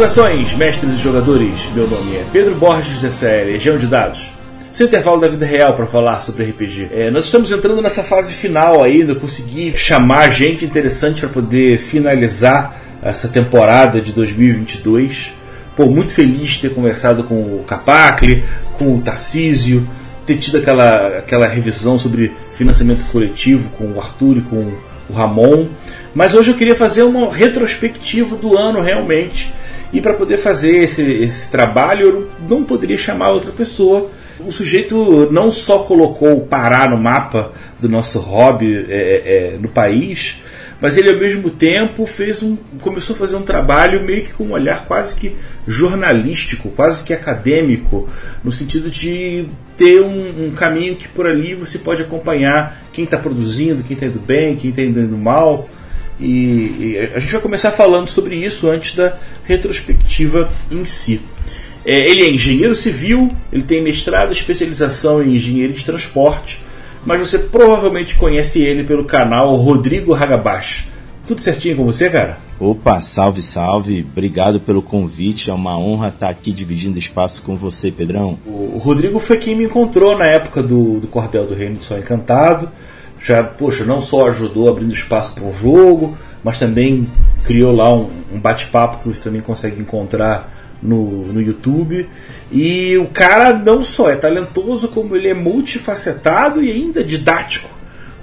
Saudações, mestres e jogadores! Meu nome é Pedro Borges dessa é Legião de Dados. Seu intervalo da vida real para falar sobre RPG. É, nós estamos entrando nessa fase final ainda, consegui chamar gente interessante para poder finalizar essa temporada de 2022. Pô, muito feliz de ter conversado com o Capacle, com o Tarcísio, ter tido aquela, aquela revisão sobre financiamento coletivo com o Arthur e com o Ramon. Mas hoje eu queria fazer uma retrospectiva do ano realmente e para poder fazer esse, esse trabalho, eu não poderia chamar outra pessoa. O sujeito não só colocou o Pará no mapa do nosso hobby é, é, é, no país, mas ele ao mesmo tempo fez um, começou a fazer um trabalho meio que com um olhar quase que jornalístico, quase que acadêmico, no sentido de ter um, um caminho que por ali você pode acompanhar quem está produzindo, quem está indo bem, quem está indo mal. E, e, a gente vai começar falando sobre isso antes da retrospectiva em si. É, ele é engenheiro civil, ele tem mestrado, especialização em engenharia de transporte, mas você provavelmente conhece ele pelo canal Rodrigo Hagabash. Tudo certinho com você, cara? Opa, salve, salve. Obrigado pelo convite. É uma honra estar aqui dividindo espaço com você, Pedrão. O, o Rodrigo foi quem me encontrou na época do, do Cordel do Reino do Sol Encantado já, poxa, não só ajudou abrindo espaço para um jogo, mas também criou lá um, um bate-papo que você também consegue encontrar no, no YouTube. E o cara não só é talentoso, como ele é multifacetado e ainda didático.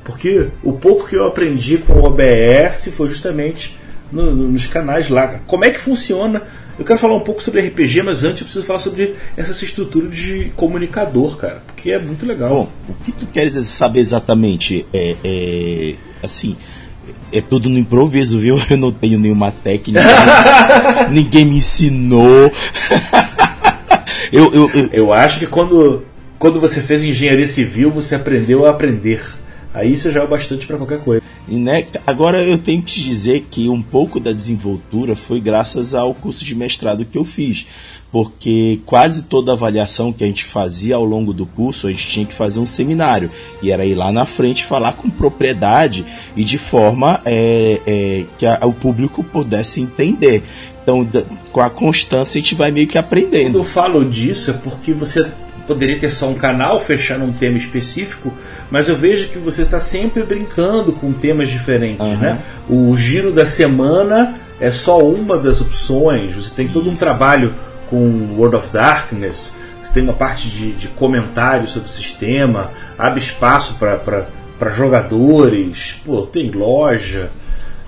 Porque o pouco que eu aprendi com o OBS foi justamente no, no, nos canais lá. Como é que funciona eu quero falar um pouco sobre RPG, mas antes eu preciso falar sobre essa estrutura de comunicador, cara, porque é muito legal. Bom, o que tu queres saber exatamente? É, é assim, é tudo no improviso, viu? Eu não tenho nenhuma técnica, ninguém me ensinou. eu, eu, eu, eu acho que quando, quando você fez engenharia civil, você aprendeu a aprender. Aí isso já é bastante para qualquer coisa. E, né, agora eu tenho que te dizer que um pouco da desenvoltura foi graças ao curso de mestrado que eu fiz, porque quase toda avaliação que a gente fazia ao longo do curso a gente tinha que fazer um seminário e era ir lá na frente falar com propriedade e de forma é, é, que a, o público pudesse entender. Então, da, com a constância a gente vai meio que aprendendo. Quando eu falo disso é porque você poderia ter só um canal fechando um tema específico, mas eu vejo que você está sempre brincando com temas diferentes. Uhum. Né? O giro da semana é só uma das opções. Você tem todo Isso. um trabalho com World of Darkness, você tem uma parte de, de comentário sobre o sistema, abre espaço para jogadores, pô, tem loja.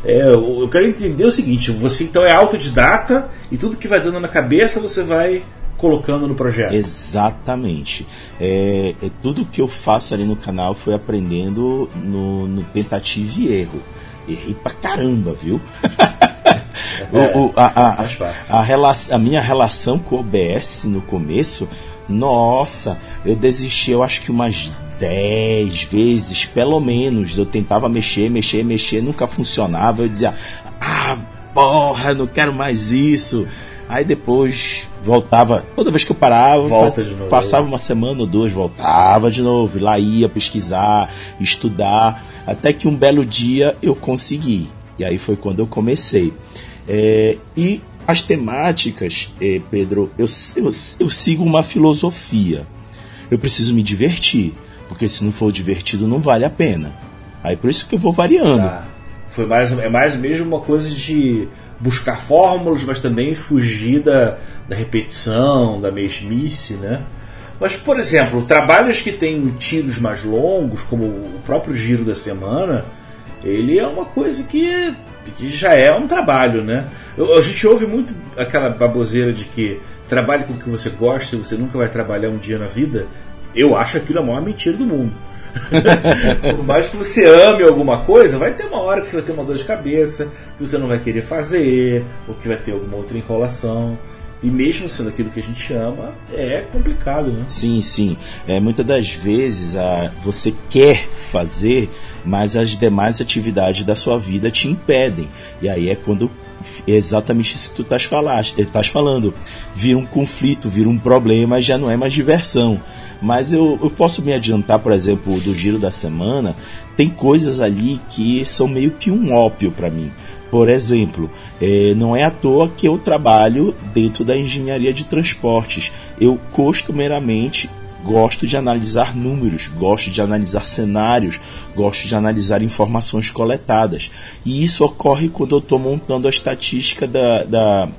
É, eu quero entender o seguinte: você então é autodidata e tudo que vai dando na cabeça você vai colocando no projeto. Exatamente. É, é, tudo que eu faço ali no canal foi aprendendo no, no tentativa e erro. Errei pra caramba, viu? É, o, o, a, a, a, a, a minha relação com o OBS no começo, nossa, eu desisti, eu acho que umas 10 vezes, pelo menos. Eu tentava mexer, mexer, mexer, nunca funcionava. Eu dizia, ah, porra, não quero mais isso. Aí depois voltava, toda vez que eu parava, pass passava uma semana ou duas, voltava de novo, lá ia pesquisar, estudar, até que um belo dia eu consegui. E aí foi quando eu comecei. É, e as temáticas, é, Pedro, eu, eu, eu sigo uma filosofia. Eu preciso me divertir, porque se não for divertido não vale a pena. Aí por isso que eu vou variando. Tá. Foi mais, é mais mesmo uma coisa de buscar fórmulas, mas também fugir da, da repetição, da mesmice, né? Mas, por exemplo, trabalhos que têm tiros mais longos, como o próprio Giro da Semana, ele é uma coisa que, que já é um trabalho, né? Eu, a gente ouve muito aquela baboseira de que trabalhe com o que você gosta e você nunca vai trabalhar um dia na vida. Eu acho aquilo a maior mentira do mundo. Por mais que você ame alguma coisa, vai ter uma hora que você vai ter uma dor de cabeça, que você não vai querer fazer, ou que vai ter alguma outra enrolação. E mesmo sendo aquilo que a gente ama, é complicado, né? Sim, sim. É, muitas das vezes a, você quer fazer, mas as demais atividades da sua vida te impedem. E aí é quando é exatamente isso que tu estás eh, falando. Vira um conflito, vira um problema, já não é mais diversão. Mas eu, eu posso me adiantar, por exemplo, do giro da semana, tem coisas ali que são meio que um ópio para mim. Por exemplo, é, não é à toa que eu trabalho dentro da engenharia de transportes. Eu costumeiramente gosto de analisar números, gosto de analisar cenários, gosto de analisar informações coletadas. E isso ocorre quando eu estou montando a estatística da, da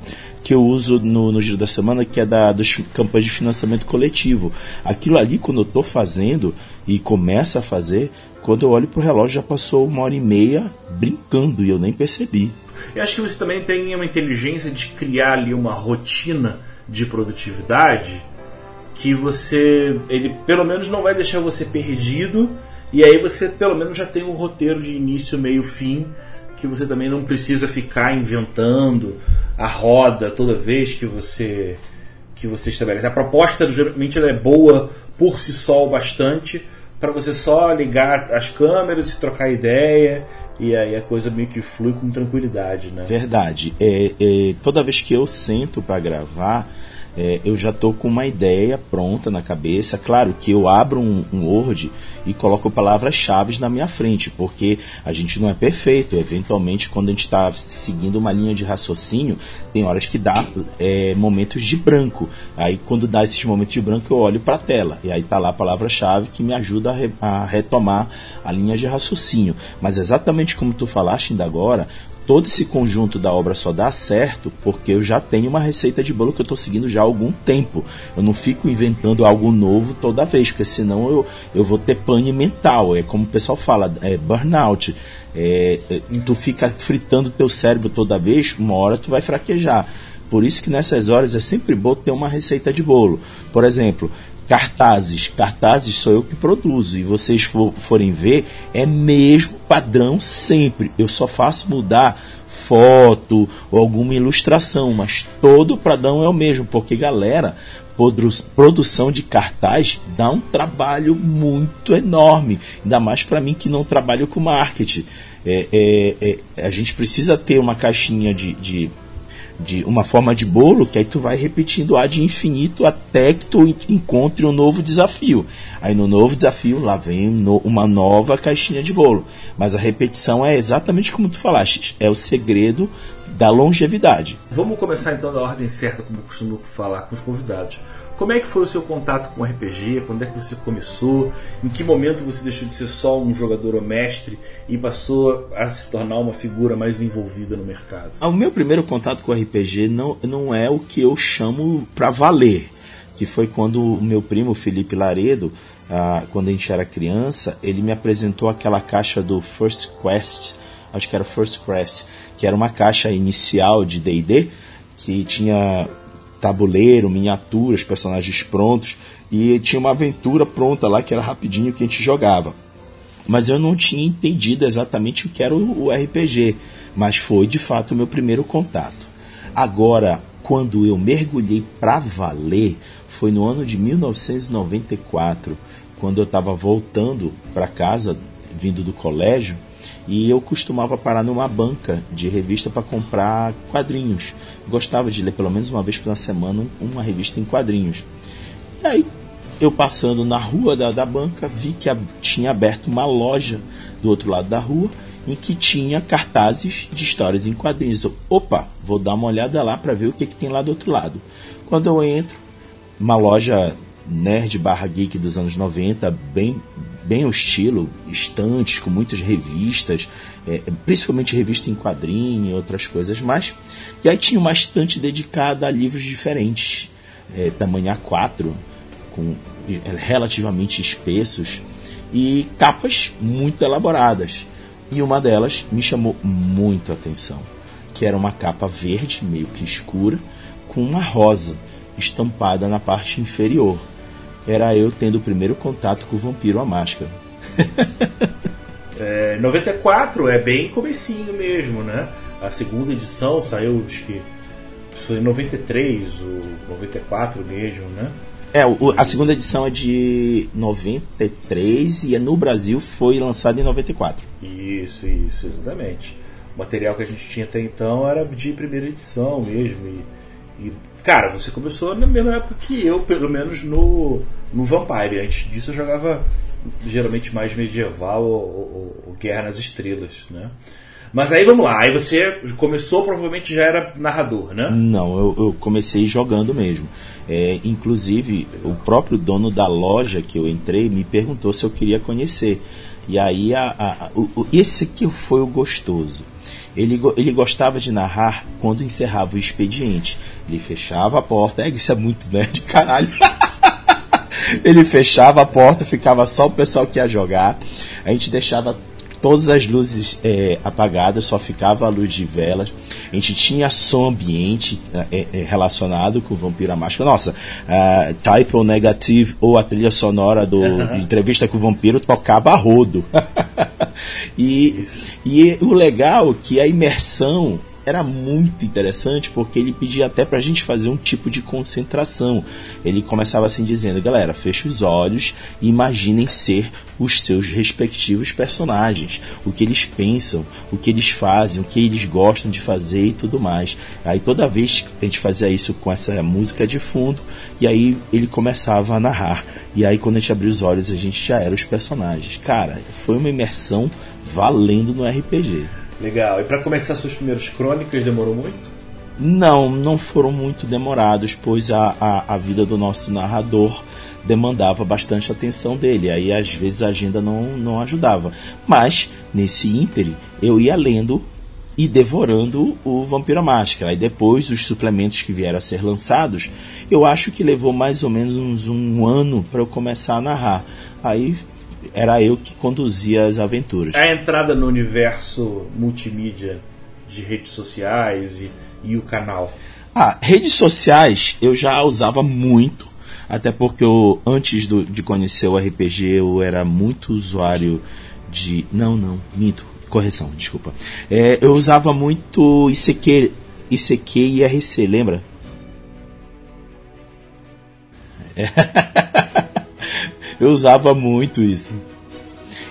que eu uso no, no giro da semana, que é da dos campanhas de financiamento coletivo. Aquilo ali, quando eu estou fazendo e começa a fazer, quando eu olho para o relógio já passou uma hora e meia brincando e eu nem percebi. Eu acho que você também tem uma inteligência de criar ali uma rotina de produtividade que você ele pelo menos não vai deixar você perdido e aí você pelo menos já tem um roteiro de início, meio, fim que você também não precisa ficar inventando a roda toda vez que você que você estabelece. A proposta geralmente ela é boa por si só o bastante para você só ligar as câmeras e trocar ideia e aí a coisa meio que flui com tranquilidade, né? Verdade. É, é toda vez que eu sento para gravar é, eu já estou com uma ideia pronta na cabeça. Claro que eu abro um, um Word e coloco palavras-chave na minha frente, porque a gente não é perfeito. Eventualmente, quando a gente está seguindo uma linha de raciocínio, tem horas que dá é, momentos de branco. Aí, quando dá esses momentos de branco, eu olho para a tela e aí está lá a palavra-chave que me ajuda a, re, a retomar a linha de raciocínio. Mas exatamente como tu falaste ainda agora, todo esse conjunto da obra só dá certo porque eu já tenho uma receita de bolo que eu estou seguindo já há algum tempo. Eu não fico inventando algo novo toda vez, porque senão eu, eu vou ter pane mental. É como o pessoal fala, é burnout. É, é, tu fica fritando teu cérebro toda vez, uma hora tu vai fraquejar. Por isso que nessas horas é sempre bom ter uma receita de bolo. Por exemplo, cartazes. Cartazes sou eu que produzo. E vocês for, forem ver, é mesmo padrão sempre. Eu só faço mudar foto ou alguma ilustração, mas todo o padrão é o mesmo, porque galera, produção de cartaz dá um trabalho muito enorme, ainda mais para mim que não trabalho com marketing. É, é, é, a gente precisa ter uma caixinha de, de de uma forma de bolo que aí tu vai repetindo a de infinito até que tu encontre um novo desafio. Aí no novo desafio lá vem uma nova caixinha de bolo. Mas a repetição é exatamente como tu falaste, é o segredo da longevidade. Vamos começar então da ordem certa, como costumo falar com os convidados. Como é que foi o seu contato com o RPG? Quando é que você começou? Em que momento você deixou de ser só um jogador ou mestre e passou a se tornar uma figura mais envolvida no mercado? Ah, o meu primeiro contato com o RPG não, não é o que eu chamo para valer, que foi quando o meu primo Felipe Laredo, ah, quando a gente era criança, ele me apresentou aquela caixa do First Quest, acho que era First Quest, que era uma caixa inicial de D&D que tinha tabuleiro, miniaturas, personagens prontos e tinha uma aventura pronta lá que era rapidinho que a gente jogava. Mas eu não tinha entendido exatamente o que era o, RPG, mas foi de fato o meu primeiro contato. Agora, quando eu mergulhei para valer, foi no ano de 1994, quando eu estava voltando para casa, vindo do colégio, e eu costumava parar numa banca de revista para comprar quadrinhos. Gostava de ler pelo menos uma vez por semana uma revista em quadrinhos. E aí, eu passando na rua da, da banca, vi que a, tinha aberto uma loja do outro lado da rua em que tinha cartazes de histórias em quadrinhos. Eu, Opa, vou dar uma olhada lá para ver o que, que tem lá do outro lado. Quando eu entro, uma loja nerd barra geek dos anos 90, bem, bem o estilo, estantes com muitas revistas, é, principalmente revista em quadrinho e outras coisas mais. E aí tinha uma estante dedicada a livros diferentes, é, tamanho A4, com é, relativamente espessos e capas muito elaboradas. E uma delas me chamou muito a atenção, que era uma capa verde, meio que escura, com uma rosa estampada na parte inferior era eu tendo o primeiro contato com o Vampiro a Máscara. é, 94 é bem comecinho mesmo, né? A segunda edição saiu, acho que foi em 93, o 94 mesmo, né? É, o, a segunda edição é de 93 e no Brasil foi lançada em 94. Isso, isso, exatamente. O material que a gente tinha até então era de primeira edição mesmo. E, e cara, você começou na mesma época que eu, pelo menos no, no Vampire. Antes disso eu jogava geralmente mais medieval ou, ou, ou Guerra nas Estrelas, né? Mas aí vamos lá, aí você começou, provavelmente já era narrador, né? Não, eu, eu comecei jogando mesmo. É, inclusive, o próprio dono da loja que eu entrei me perguntou se eu queria conhecer. E aí, a, a, a, o, esse aqui foi o gostoso. Ele, ele gostava de narrar quando encerrava o expediente. Ele fechava a porta. É, isso é muito nerd, caralho. ele fechava a porta, ficava só o pessoal que ia jogar. A gente deixava todas as luzes é, apagadas, só ficava a luz de velas. A gente tinha som ambiente é, é, relacionado com o Vampiro à Máscara. Nossa, uh, Type ou Negative ou a trilha sonora do uhum. entrevista com o Vampiro tocava a rodo. e, e o legal é que a imersão era muito interessante porque ele pedia até para a gente fazer um tipo de concentração. Ele começava assim dizendo: galera, feche os olhos e imaginem ser os seus respectivos personagens, o que eles pensam, o que eles fazem, o que eles gostam de fazer e tudo mais. Aí toda vez a gente fazia isso com essa música de fundo e aí ele começava a narrar. E aí quando a gente abria os olhos a gente já era os personagens. Cara, foi uma imersão valendo no RPG. Legal. E para começar suas primeiras crônicas, demorou muito? Não, não foram muito demorados, pois a, a, a vida do nosso narrador demandava bastante atenção dele. Aí às vezes a agenda não, não ajudava. Mas, nesse íntere, eu ia lendo e devorando o Vampiro Máscara. E depois os suplementos que vieram a ser lançados, eu acho que levou mais ou menos um ano para eu começar a narrar. Aí era eu que conduzia as aventuras. A entrada no universo multimídia de redes sociais e, e o canal. Ah, redes sociais eu já usava muito, até porque eu, antes do, de conhecer o RPG eu era muito usuário de. Não, não, minto, correção, desculpa. É, eu usava muito ICQ, ICQ e IRC, lembra? É. eu usava muito isso.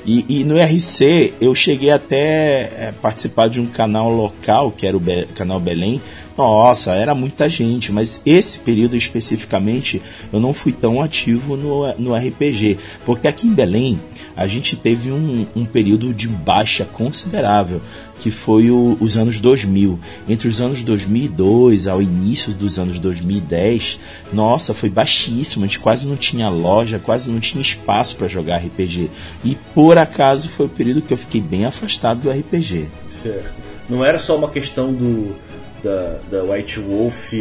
E, e, no RC eu cheguei até é, participar de um canal local, que era o Be canal Belém. Nossa, era muita gente, mas esse período especificamente eu não fui tão ativo no, no RPG, porque aqui em Belém a gente teve um, um período de baixa considerável que foi o, os anos 2000. Entre os anos 2002 ao início dos anos 2010, nossa, foi baixíssimo. A gente quase não tinha loja, quase não tinha espaço para jogar RPG. E por acaso foi o período que eu fiquei bem afastado do RPG. Certo. Não era só uma questão do da, da White Wolf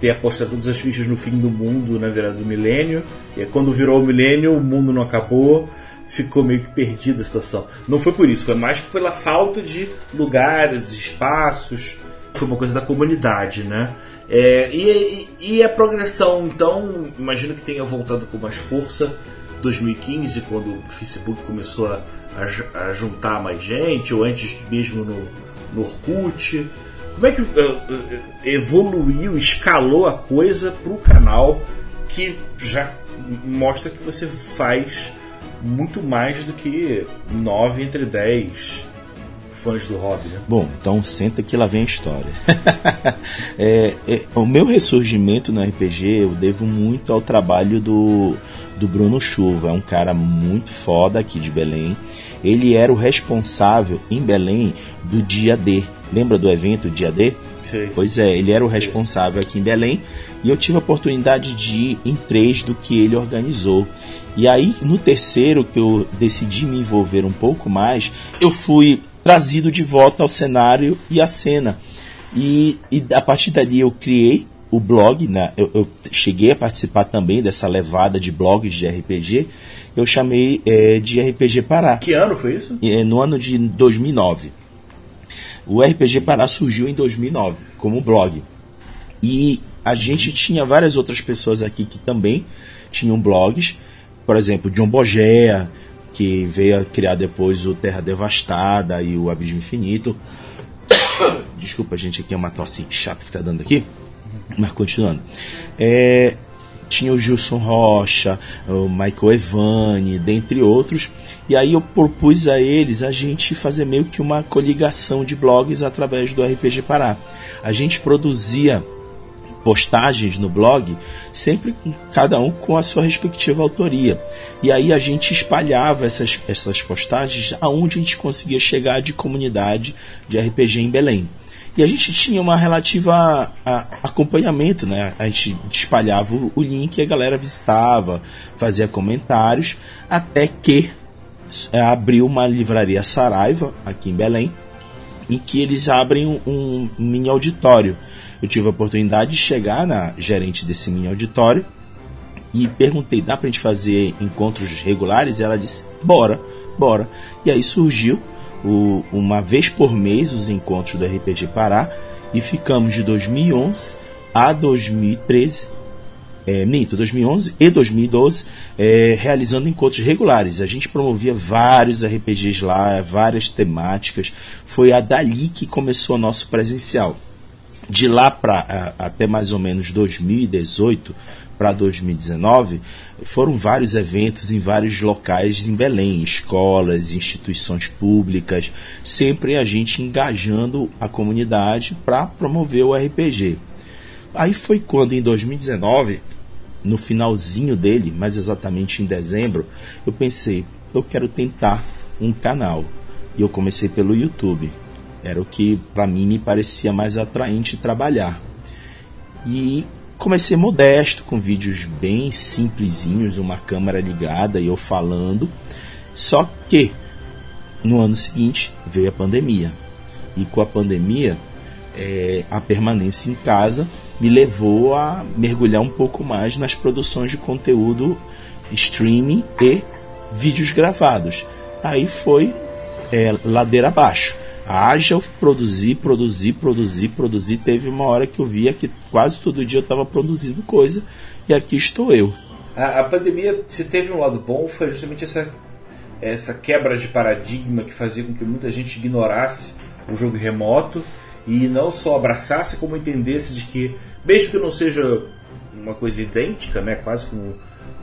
ter apostado todas as fichas no fim do mundo na virada do milênio. E quando virou o milênio, o mundo não acabou ficou meio que perdida a situação. Não foi por isso, foi mais pela falta de lugares, espaços. Foi uma coisa da comunidade, né? É, e, e, a progressão, então, imagino que tenha voltado com mais força 2015, quando o Facebook começou a, a, a juntar mais gente, ou antes mesmo no, no Orkut. Como é que uh, uh, evoluiu, escalou a coisa para o canal que já mostra que você faz muito mais do que 9 entre 10 fãs do hobby. Né? Bom, então senta que lá vem a história. é, é, o meu ressurgimento no RPG eu devo muito ao trabalho do, do Bruno Chuva, é um cara muito foda aqui de Belém. Ele era o responsável em Belém do dia D. Lembra do evento Dia D? Sim. Pois é, ele era o responsável aqui em Belém e eu tive a oportunidade de ir em três do que ele organizou. E aí, no terceiro, que eu decidi me envolver um pouco mais, eu fui trazido de volta ao cenário e à cena. E, e a partir dali eu criei o blog, né? eu, eu, cheguei a participar também dessa levada de blogs de RPG. Eu chamei é, de RPG Pará. Que ano foi isso? É, no ano de 2009. O RPG Pará surgiu em 2009 como blog. E a gente tinha várias outras pessoas aqui que também tinham blogs por exemplo, John Bogea, que veio a criar depois o Terra Devastada e o Abismo Infinito. Desculpa, gente, aqui é uma tosse chata que tá dando aqui. Mas continuando. É, tinha o Gilson Rocha, o Michael Evani, dentre outros. E aí eu propus a eles a gente fazer meio que uma coligação de blogs através do RPG Pará. A gente produzia postagens no blog, sempre cada um com a sua respectiva autoria. E aí a gente espalhava essas, essas postagens aonde a gente conseguia chegar de comunidade de RPG em Belém. E a gente tinha uma relativa a, acompanhamento, né? A gente espalhava o, o link e a galera visitava, fazia comentários, até que é, abriu uma livraria Saraiva aqui em Belém, em que eles abrem um, um mini auditório. Eu tive a oportunidade de chegar na gerente desse mini auditório e perguntei: dá pra gente fazer encontros regulares? E ela disse: bora, bora. E aí surgiu o, uma vez por mês os encontros do RPG Pará e ficamos de 2011 a 2013 é, minto, 2011 e 2012, é, realizando encontros regulares. A gente promovia vários RPGs lá, várias temáticas. Foi a dali que começou o nosso presencial. De lá para até mais ou menos 2018, para 2019, foram vários eventos em vários locais em Belém, escolas, instituições públicas, sempre a gente engajando a comunidade para promover o RPG. Aí foi quando em 2019, no finalzinho dele, mais exatamente em dezembro, eu pensei, eu quero tentar um canal. E eu comecei pelo YouTube. Era o que para mim me parecia mais atraente trabalhar. E comecei modesto, com vídeos bem simplesinhos, uma câmera ligada e eu falando. Só que no ano seguinte veio a pandemia. E com a pandemia, é, a permanência em casa me levou a mergulhar um pouco mais nas produções de conteúdo streaming e vídeos gravados. Aí foi é, ladeira abaixo haja produzir, produzir, produzir, produzir. Teve uma hora que eu via que quase todo dia eu estava produzindo coisa e aqui estou eu. A, a, pandemia, se teve um lado bom, foi justamente essa, essa quebra de paradigma que fazia com que muita gente ignorasse o jogo remoto e não só abraçasse, como entendesse de que, mesmo que não seja uma coisa idêntica, né, quase como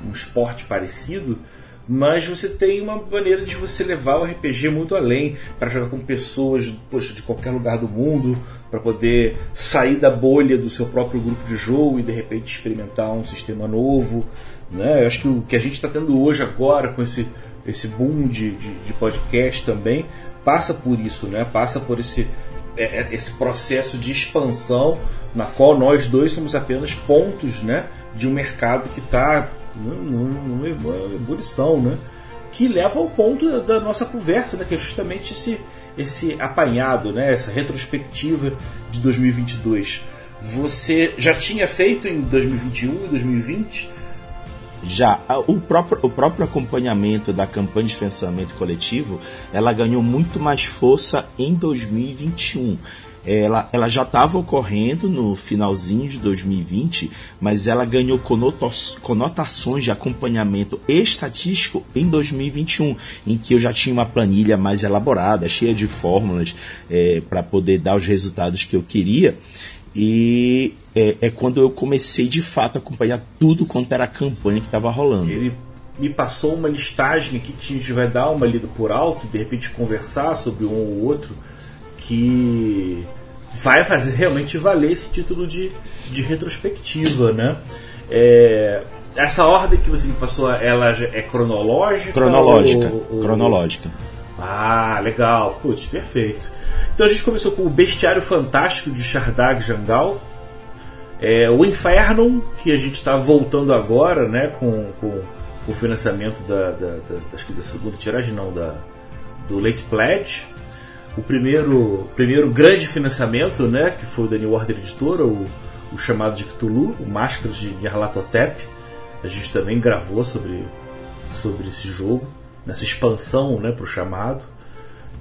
um esporte parecido, mas você tem uma maneira de você levar o RPG muito além para jogar com pessoas poxa, de qualquer lugar do mundo, para poder sair da bolha do seu próprio grupo de jogo e de repente experimentar um sistema novo. Né? Eu acho que o que a gente está tendo hoje agora com esse, esse boom de, de, de, podcast também passa por isso, né? passa por esse, é, é, esse processo de expansão na qual nós dois somos apenas pontos né? de um mercado que está numa ebulição, né? Que leva ao ponto da nossa conversa, né? Que é justamente esse, esse apanhado, né? Essa retrospectiva de 2022. Você já tinha feito em 2021 e 2020? Já. O próprio, o próprio acompanhamento da campanha de financiamento coletivo, ela ganhou muito mais força em 2021 ela, ela já estava ocorrendo no finalzinho de 2020, mas ela ganhou conotações de acompanhamento estatístico em 2021, em que eu já tinha uma planilha mais elaborada, cheia de fórmulas é, para poder dar os resultados que eu queria. E é, é, quando eu comecei de fato a acompanhar tudo quanto era a campanha que estava rolando. Ele me passou uma listagem aqui que a gente vai dar uma lida por alto, de repente conversar sobre um ou outro que vai fazer realmente valer esse título de, de retrospectiva, né? É, essa ordem que você me passou, ela é cronológica? Cronológica, ou, ou... cronológica. Ah, legal. Putz, perfeito. Então a gente começou com o Bestiário Fantástico de Shardag Jangal. É, o Inferno, que a gente está voltando agora, né, com, com, com o financiamento da, da, da, que da segunda tiragem, não, da, do Late Pledge o primeiro, primeiro grande financiamento, né, que foi o da New Order Editora, o, o chamado de Cthulhu, o Máscaras de Nyarlathotep. A gente também gravou sobre, sobre esse jogo, nessa expansão né, para o chamado.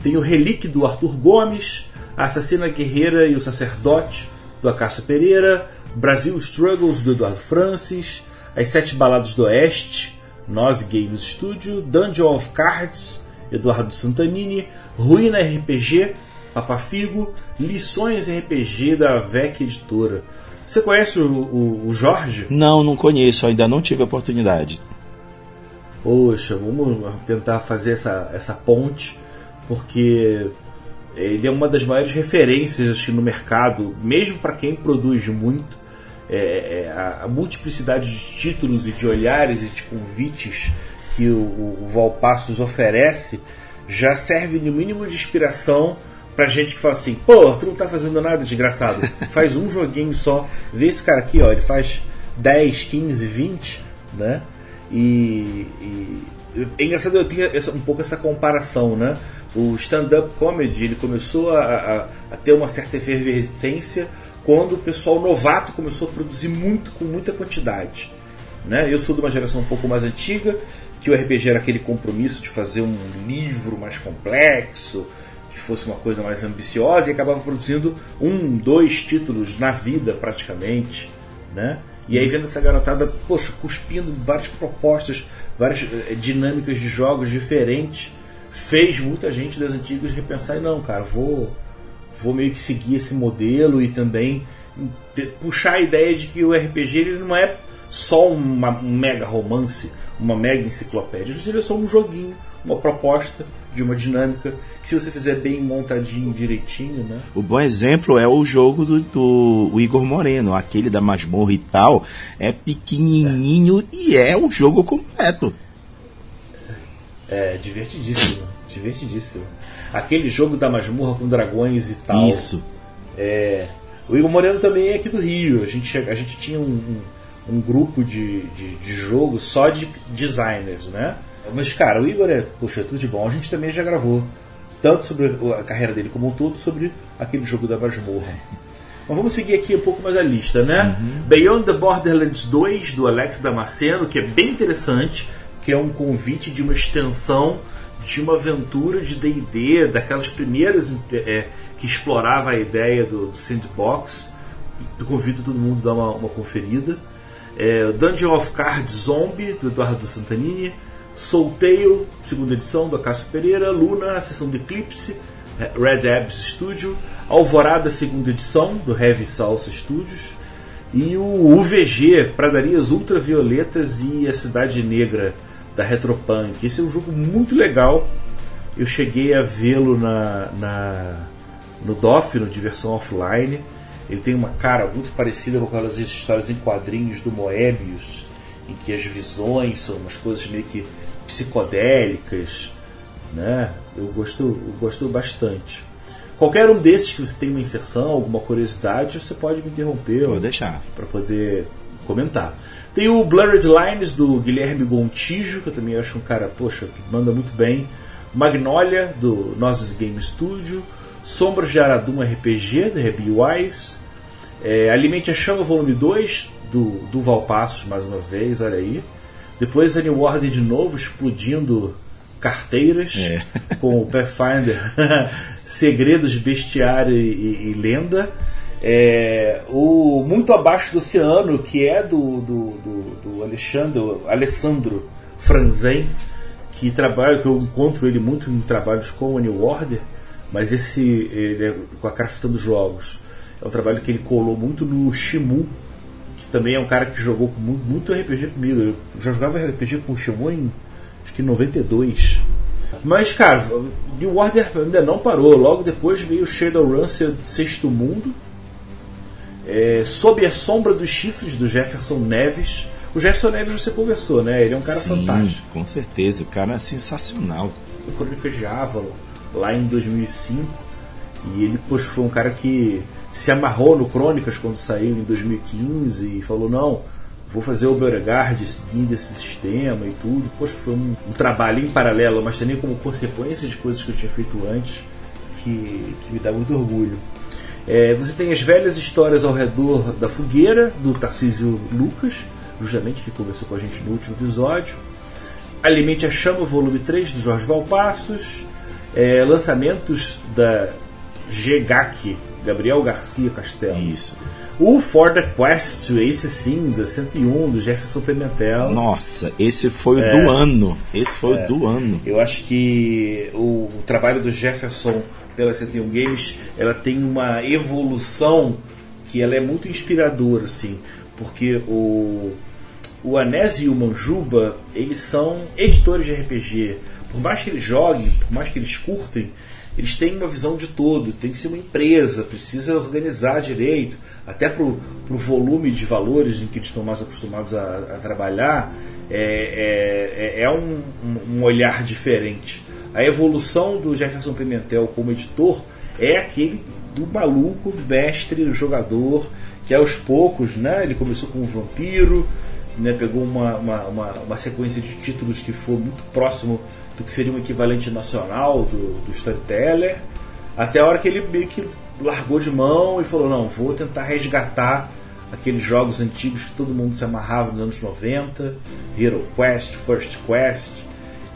Tem o Relique do Arthur Gomes, a Assassina Guerreira e o Sacerdote do Acácio Pereira, Brasil Struggles do Eduardo Francis, As Sete Baladas do Oeste, Nós Games Studio, Dungeon of Cards, Eduardo Santanini, Ruína RPG, Papafigo, Lições RPG da VEC Editora. Você conhece o, o, o Jorge? Não, não conheço, ainda não tive a oportunidade. Poxa, vamos tentar fazer essa, essa ponte, porque ele é uma das maiores referências assim, no mercado, mesmo para quem produz muito. É, é, a, a, multiplicidade de títulos e de olhares e de convites que o, o Valpassos oferece já serve no mínimo de inspiração pra gente que fala assim, pô, tu não tá fazendo nada, desgraçado. Faz um joguinho só. Vê esse cara aqui, ó, ele faz 10, 15, 20, né? E, e é engraçado eu tinha essa, um pouco essa comparação, né? O stand-up comedy ele começou a, a, a, ter uma certa efervescência quando o pessoal novato começou a produzir muito com muita quantidade. Né? Eu sou de uma geração um pouco mais antiga, que o RPG era aquele compromisso de fazer um livro mais complexo, que fosse uma coisa mais ambiciosa e acabava produzindo um, dois títulos na vida praticamente, né? E aí vendo essa garotada, poxa, cuspindo várias propostas, várias eh, dinâmicas de jogos diferentes, fez muita gente das antigas repensar e não, cara, vou vou meio que seguir esse modelo e também puxar a ideia de que o RPG ele não é só uma, um mega romance, uma mega enciclopédia, é só um joguinho, uma proposta de uma dinâmica que se você fizer bem montadinho, direitinho, né? O bom exemplo é o jogo do, do Igor Moreno, aquele da masmorra e tal, é pequenininho é. e é um jogo completo. É, divertidíssimo, divertidíssimo. Aquele jogo da masmorra com dragões e tal. Isso. É, o Igor Moreno também é aqui do Rio. A gente, a gente tinha um, um, um grupo de, de, de jogo só de designers, né? Mas, cara, o Igor é, poxa, tudo de bom. A gente também já gravou tanto sobre a carreira dele como um todo, sobre aquele jogo da Masmorra. Mas vamos seguir aqui um pouco mais a lista, né? Uhum. Beyond the Borderlands 2, do Alex Damasceno, que é bem interessante, que é um convite de uma extensão de uma aventura de D&D, daquelas primeiras é, que explorava a ideia do, do sandbox. Eu convido todo mundo a dar uma, uma conferida. É, Dungeon of Cards Zombie, do Eduardo Santanini. Solteio, segunda edição, do Acácio Pereira, Luna, a sessão de Eclipse, é, Red Abs Studio, Alvorada, segunda edição, do Heavy Salsa Studios, e o UVG, Pradarias Ultravioletas e a Cidade Negra, da Retropunk. Esse é um jogo muito legal. Eu cheguei a vê-lo na, na, no DOF, no Diversão Offline. Ele tem uma cara muito parecida com aquelas histórias em quadrinhos do Moebius, em que as visões são umas coisas meio que psicodélicas, né? Eu gosto, eu gosto bastante. Qualquer um desses que você tem uma inserção, alguma curiosidade, você pode me interromper. Vou deixar. Para poder comentar. Tem o Blurred Lines do Guilherme Gontijo, que eu também acho um cara, poxa, que manda muito bem. Magnolia, do Nozes Game Studio. Sombras de Aradum RPG, da Rebi Wise. É, Alimente a Chama Volume 2, do, do Valpassos, mais uma vez, olha aí. Depois a New Order de novo explodindo carteiras é. com o Pathfinder Segredos, Bestiário e, e, e Lenda. É, o Muito Abaixo do Oceano, que é do, do, do, do Alexandre, Alessandro Franzen, que trabalha, que eu encontro ele muito em trabalhos com a New Order, mas esse ele é com a Craftando Jogos. É um trabalho que ele colou muito no Shimu, também é um cara que jogou muito, muito RPG comigo. Eu já jogava RPG com o Shimon em acho que 92. Mas, cara, New Order ainda não parou. Logo depois veio Shadowrun Sexto Mundo. É, sob a sombra dos chifres do Jefferson Neves. O Jefferson Neves você conversou, né? Ele é um cara Sim, fantástico. Com certeza, o cara é sensacional. O Crônica de Avalon, lá em 2005. E ele, poxa, foi um cara que se amarrou no Crônicas quando saiu em 2015 e falou: não, vou fazer o Beauregard seguindo esse sistema e tudo. Poxa, foi um, um, trabalho em paralelo, mas também como consequência de coisas que eu tinha feito antes, que, que me dá muito orgulho. É, você tem as velhas histórias ao redor da fogueira, do Tarcísio Lucas, justamente que começou com a gente no último episódio. Alimente a Chama, volume 3, do Jorge Valpassos. É, lançamentos da GEGAC, Gabriel Garcia Castelo. Isso. O For the Quest, esse sim, da 101, do Jefferson Pimentel. Nossa, esse foi é, o do ano. Esse foi é, o do ano. Eu acho que o, o, trabalho do Jefferson pela 101 Games, ela tem uma evolução que ela é muito inspiradora, assim, porque o, o Anésio e o Manjuba, eles são editores de RPG. Por mais que eles joguem, por mais que eles curtem, eles têm uma visão de todo. Tem que ser uma empresa, precisa organizar direito, até para o volume de valores em que eles estão mais acostumados a, a trabalhar, é, é, é um, um olhar diferente. A evolução do Jefferson Pimentel como editor é aquele do maluco, mestre, jogador, que aos poucos, né, ele começou com o Vampiro, né, pegou uma, uma, uma, uma, sequência de títulos que foi muito próximo do que seria um equivalente nacional do, do Storyteller, até a hora que ele meio que largou de mão e falou: não, vou tentar resgatar aqueles jogos antigos que todo mundo se amarrava nos anos 90, Hero Quest, First Quest.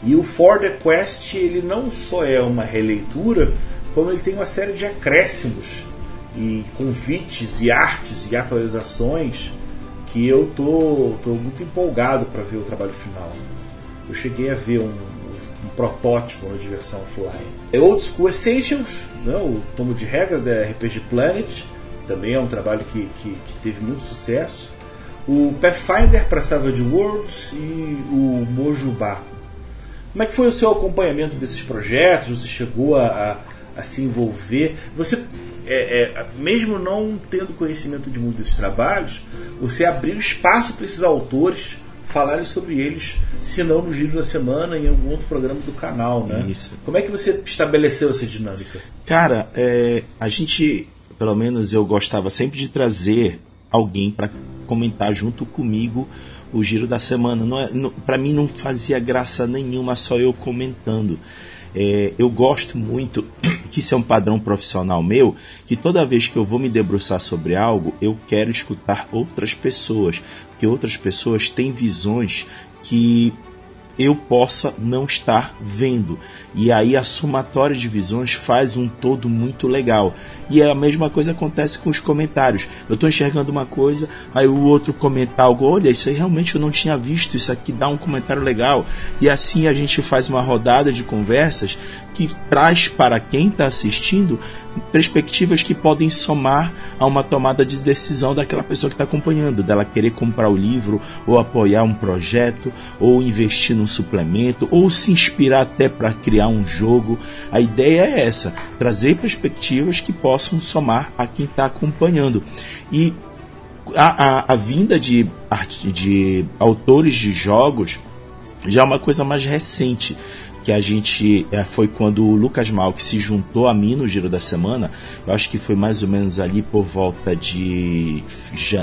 E o For the Quest ele não só é uma releitura, como ele tem uma série de acréscimos e convites e artes e atualizações que eu tô, tô muito empolgado para ver o trabalho final. Eu cheguei a ver um, protótipo na diversão offline. É Old School Essentials, né, o tomo de regra da RPG Planet, que também é um trabalho que, que, que teve muito sucesso. O Pathfinder para Savage Worlds e o Mojubá. Como é que foi o seu acompanhamento desses projetos? Você chegou a, a, a se envolver? Você é, é, mesmo não tendo conhecimento de muitos desses trabalhos, você abriu espaço para esses autores falarem sobre eles, se não no Giro da Semana, em algum outro programa do canal, né? Isso. Como é que você estabeleceu essa dinâmica? Cara, é, a gente, pelo menos eu gostava sempre de trazer alguém para comentar junto comigo o Giro da Semana. Não é, para mim não fazia graça nenhuma só eu comentando. É, eu gosto muito, que isso é um padrão profissional meu, que toda vez que eu vou me debruçar sobre algo, eu quero escutar outras pessoas, porque outras pessoas têm visões que eu possa não estar vendo. E aí a somatória de visões faz um todo muito legal. E a mesma coisa acontece com os comentários. Eu estou enxergando uma coisa, aí o outro comenta algo, olha, isso aí realmente eu não tinha visto, isso aqui dá um comentário legal. E assim a gente faz uma rodada de conversas que traz para quem está assistindo perspectivas que podem somar a uma tomada de decisão daquela pessoa que está acompanhando, dela querer comprar o livro, ou apoiar um projeto, ou investir num suplemento, ou se inspirar até para criar um jogo. A ideia é essa: trazer perspectivas que possam somar a quem está acompanhando. E a, a, a vinda de, de autores de jogos já é uma coisa mais recente que a gente é, foi quando o Lucas Malk se juntou a mim no Giro da Semana. Eu acho que foi mais ou menos ali por volta de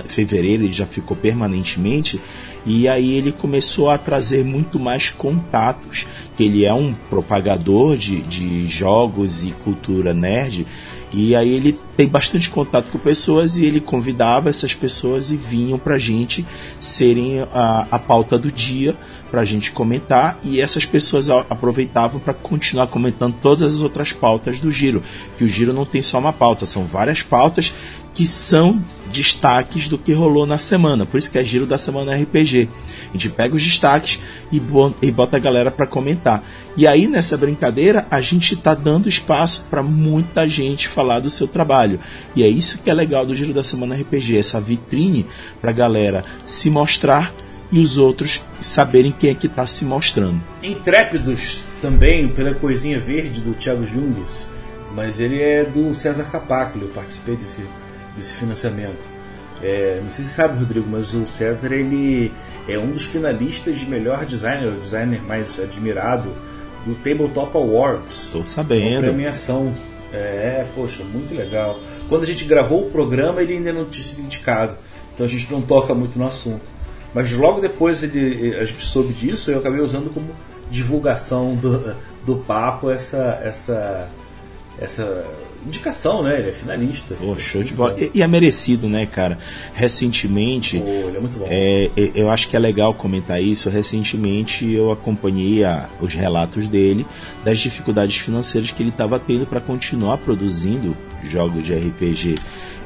fevereiro, ele já ficou permanentemente. E aí ele começou a trazer muito mais contatos, que ele é um propagador de, de jogos e cultura nerd. E aí ele tem bastante contato com pessoas e ele convidava essas pessoas e vinham pra gente serem a, a pauta do dia para a gente comentar e essas pessoas aproveitavam para continuar comentando todas as outras pautas do Giro. Que o Giro não tem só uma pauta, são várias pautas que são destaques do que rolou na semana. Por isso que é Giro da Semana RPG. A gente pega os destaques e bota a galera para comentar. E aí nessa brincadeira a gente está dando espaço para muita gente falar do seu trabalho. E é isso que é legal do Giro da Semana RPG, essa vitrine para a galera se mostrar e os outros saberem quem é que está se mostrando. Intrépidos também pela coisinha verde do Thiago Jungs, mas ele é do César Capacchio, eu participei desse, desse financiamento. É, não sei se sabe, Rodrigo, mas o César ele é um dos finalistas de melhor designer, o designer mais admirado do Tabletop Awards. Estou sabendo. Uma premiação. É, poxa, muito legal. Quando a gente gravou o programa, ele ainda não tinha sido indicado. Então a gente não toca muito no assunto. Mas logo depois ele, a gente soube disso eu acabei usando como divulgação do, do papo essa, essa, essa indicação, né? Ele é finalista. Pô, show de bola. E, e, é merecido, né, cara? Recentemente. Pô, ele é muito bom. É, eu acho que é legal comentar isso. Recentemente eu acompanhei a, os relatos dele das dificuldades financeiras que ele estava tendo para continuar produzindo jogos de RPG.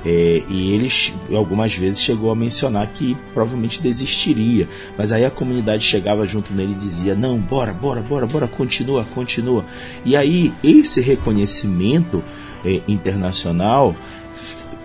É, e ele algumas vezes chegou a mencionar que provavelmente desistiria, mas aí a comunidade chegava junto nele e dizia: Não, bora, bora, bora, bora, continua, continua. E aí esse reconhecimento é, internacional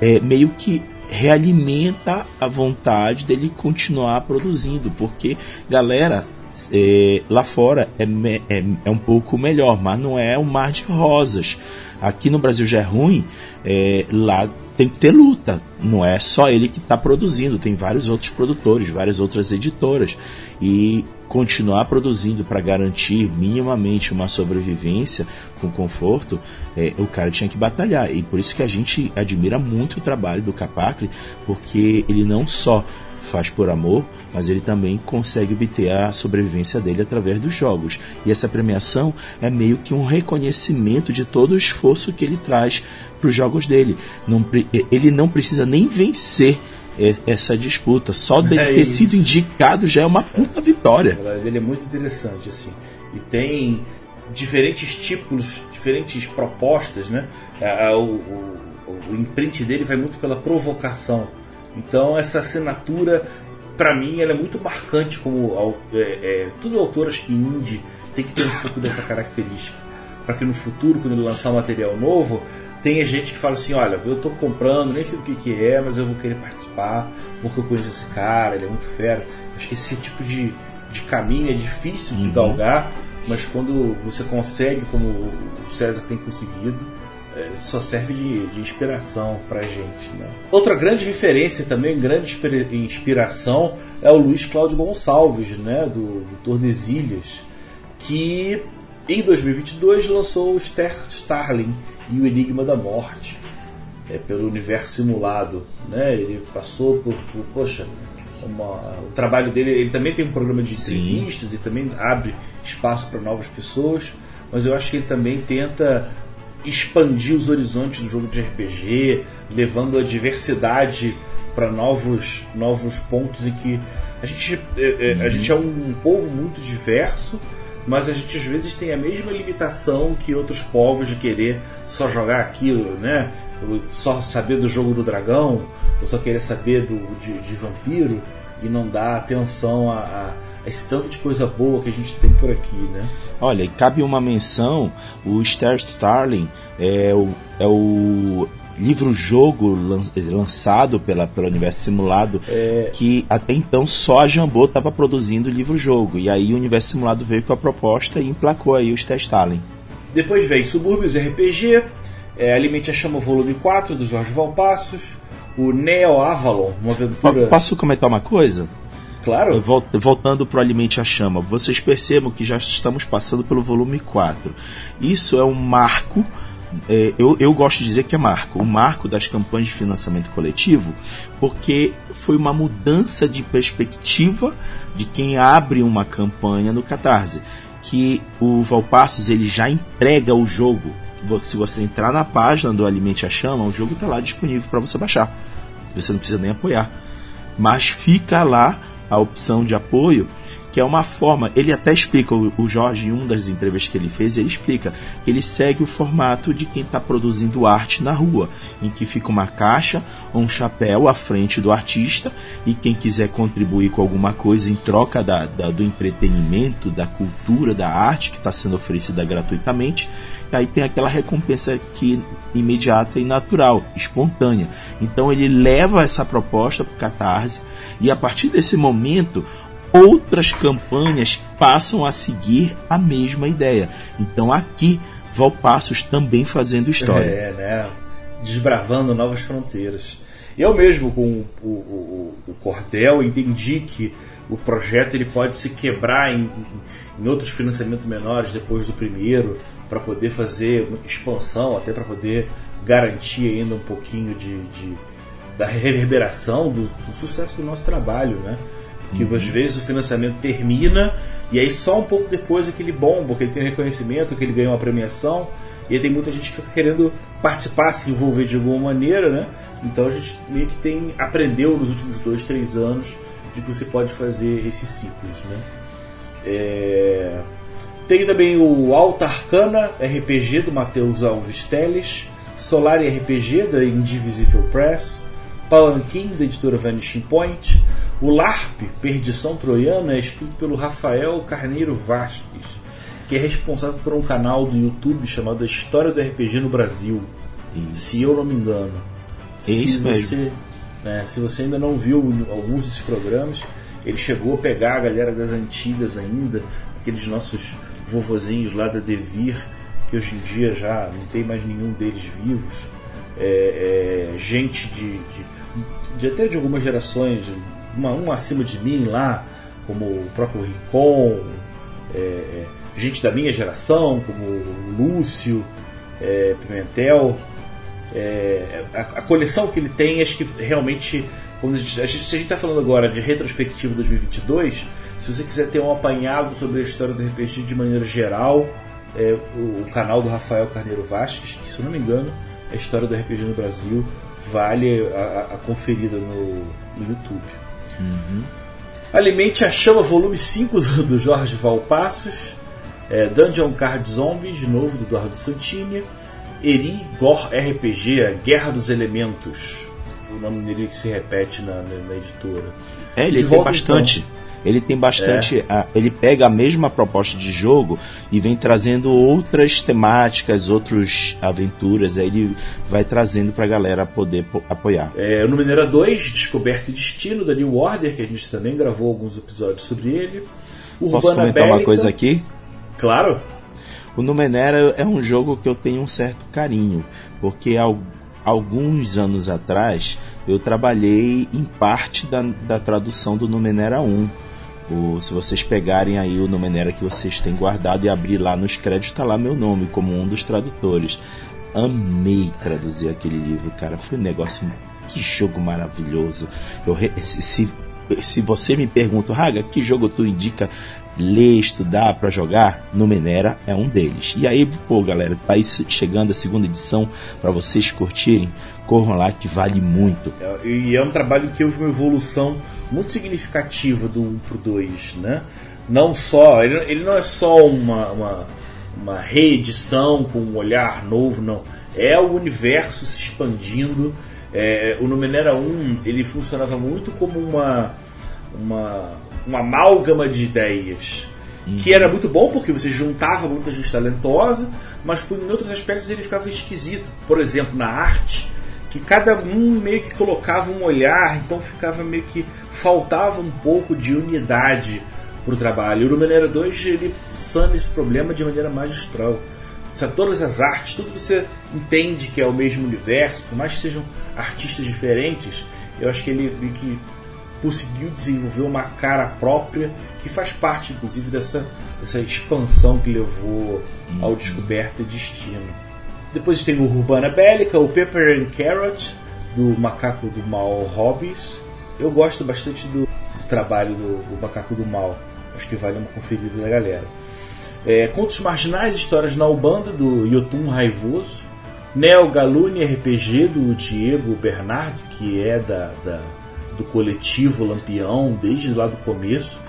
é, meio que realimenta a vontade dele continuar produzindo, porque galera é, lá fora é, é, é, um pouco melhor, mas não é um mar de rosas. Aqui no Brasil já é ruim, é, lá tem que ter luta. Não é só ele que está produzindo, tem vários outros produtores, várias outras editoras. E continuar produzindo para garantir minimamente uma sobrevivência com conforto, é, o cara tinha que batalhar. E por isso que a gente admira muito o trabalho do Capacre, porque ele não só faz por amor, mas ele também consegue obter a sobrevivência dele através dos jogos. E essa premiação é meio que um reconhecimento de todo o esforço que ele traz para os jogos dele. Não, ele não precisa nem vencer essa disputa. Só de é ter isso. sido indicado já é uma puta vitória. Ele é muito interessante, assim. E tem diferentes tipos, diferentes propostas, né? O, o, o imprint dele vai muito pela provocação. Então essa assinatura, para mim, ela é muito marcante como é, é, tudo autoras que indie tem que ter um pouco dessa característica para que no futuro, quando ele lançar um material novo, tenha gente que fala assim, olha, eu estou comprando, nem sei do que, que é, mas eu vou querer participar porque eu conheço esse cara, ele é muito fera. Acho que esse tipo de, de caminho é difícil de uhum. galgar, mas quando você consegue, como o César tem conseguido, é, só serve de, de inspiração pra gente. Né? Outra grande referência também, grande inspiração, é o Luiz Cláudio Gonçalves, né, do, do Tordesilhas, que em 2022 lançou o Ster Starling e o Enigma da Morte, é, pelo universo simulado. Né? Ele passou por, por poxa, uma, o trabalho dele, ele também tem um programa de entrevistas Sim. e também abre espaço para novas pessoas, mas eu acho que ele também tenta expandir os horizontes do jogo de RPG, levando a diversidade para novos, novos pontos em que a gente, é, é, a uhum. gente é um povo muito diverso, mas a gente às vezes tem a mesma limitação que outros povos de querer só jogar aquilo, né? Só saber do jogo do dragão, ou só querer saber do, de, de vampiro e não dar atenção a, a esse tanto de coisa boa que a gente tem por aqui, né? Olha, e cabe uma menção, o Star Starling é o, é o livro-jogo lançado pela, pelo Universo Simulado, é... que até então só a Jambô estava produzindo livro-jogo. E aí o Universo Simulado veio com a proposta e emplacou aí o Star Starling. Depois veio Subúrbios RPG, é, Alimente a Chama Volume 4, do Jorge Valpassos, o Neo Avalon, uma aventura... Posso comentar uma coisa? Claro. Voltando para o Alimente a Chama, vocês percebam que já estamos passando pelo volume 4. Isso é um marco. É, eu, eu gosto de dizer que é marco, o marco das campanhas de financiamento coletivo, porque foi uma mudança de perspectiva de quem abre uma campanha no Catarse. Que o Valpassos ele já entrega o jogo. Se você entrar na página do Alimente a Chama, o jogo está lá disponível para você baixar. Você não precisa nem apoiar. Mas fica lá a opção de apoio, que é uma forma, ele até explica, o Jorge, em uma das entrevistas que ele fez, ele explica que ele segue o formato de quem está produzindo arte na rua, em que fica uma caixa ou um chapéu à frente do artista e quem quiser contribuir com alguma coisa em troca da, da do entretenimento, da cultura, da arte que está sendo oferecida gratuitamente, aí tem aquela recompensa que imediata e natural, espontânea. Então ele leva essa proposta para o Catarse e a partir desse momento outras campanhas passam a seguir a mesma ideia. Então aqui Valpassos também fazendo história. É, né? Desbravando novas fronteiras. Eu mesmo com o, o, o Cordel entendi que o projeto ele pode se quebrar em, em outros financiamentos menores depois do primeiro para poder fazer expansão, até para poder garantir ainda um pouquinho de, de da reverberação do, do, sucesso do nosso trabalho, né? Uhum. às vezes o financiamento termina e aí só um pouco depois é que ele bomba, que ele tem reconhecimento, que ele ganha uma premiação e aí tem muita gente que fica querendo participar, se envolver de alguma maneira, né? Então a gente meio que tem aprendeu nos últimos dois, três anos de que você pode fazer esses ciclos, né? É... Tem também o Alta Arcana RPG do Matheus Alves Teles, Solar RPG da Indivisible Press, Palanquim da editora Vanishing Point, o LARP Perdição Troiana é escrito pelo Rafael Carneiro Vasques, que é responsável por um canal do YouTube chamado História do RPG no Brasil, isso. se eu não me engano. É isso mesmo. Né? Se você ainda não viu alguns desses programas, ele chegou a pegar a galera das antigas ainda, aqueles nossos vovozinhos lá da Devir, que hoje em dia já não tem mais nenhum deles vivos. É, é, gente de, de, de, até de algumas gerações, uma, um acima de mim lá, como o próprio Ricon, é, gente da minha geração, como o Lúcio, é, Pimentel. É, a, a, coleção que ele tem, acho que realmente, quando a gente, a gente, se a gente está falando agora de retrospectiva 2022, se você quiser ter um apanhado sobre a história do RPG de maneira geral, é, o, o, canal do Rafael Carneiro Vasques, que se eu não me engano, é a história do RPG no Brasil, vale a, a conferida no, no YouTube. Uhum. Alimente a Chama, volume 5 do, Jorge Valpassos. É, Dungeon Card Zombies, de novo, do Eduardo Santini. Eri Gor RPG, a Guerra dos Elementos. O nome dele que se repete na, na, na editora. É, ele de tem bastante. Então. Ele tem bastante. É. A, ele pega a mesma proposta de jogo e vem trazendo outras temáticas, outras aventuras. Aí ele vai trazendo pra galera poder apoiar. É, no Mineira 2, Descoberta e Destino, da New Order, que a gente também gravou alguns episódios sobre ele. Urbana Posso comentar Bélica. uma coisa aqui? Claro. O Numenera é um jogo que eu tenho um certo carinho, porque alguns anos atrás eu trabalhei em parte da, da tradução do Numenera 1. O, se vocês pegarem aí o Numenera que vocês têm guardado e abrir lá nos créditos, está lá meu nome como um dos tradutores. Amei traduzir aquele livro, cara. Foi um negócio. Que jogo maravilhoso. Eu, se, se, se você me pergunta, Raga, que jogo tu indica ler, estudar para jogar, Numenera é um deles. E aí, pô, galera, tá aí chegando a segunda edição para vocês curtirem, corram lá que vale muito. É, e é um trabalho que houve uma evolução muito significativa do 1 pro 2, né? Não só, ele, ele não é só uma, uma, uma reedição com um olhar novo, não. É o universo se expandindo. É, o Numenera 1 ele funcionava muito como uma, uma uma amálgama de ideias. Uhum. Que era muito bom porque você juntava muita gente talentosa, mas por, em outros aspectos ele ficava esquisito. Por exemplo, na arte, que cada um meio que colocava um olhar, então ficava meio que faltava um pouco de unidade para o trabalho. E o Numenera 2 ele sana esse problema de maneira magistral. Sabe, todas as artes, tudo você entende que é o mesmo universo, por mais que sejam artistas diferentes, eu acho que ele meio que conseguiu desenvolver uma cara própria que faz parte, inclusive, dessa, dessa expansão que levou ao Descoberta e Destino. Depois tem o Urbana Bélica, o Pepper and Carrot, do Macaco do Mal Hobbies. Eu gosto bastante do, do trabalho do, do, Macaco do Mal. Acho que vale uma conferida da galera. É, Contos Marginais, Histórias na Ubanda, do Yotun Raivoso. Neo Galune RPG, do Diego Bernard, que é da, da do coletivo Lampião desde lá do começo.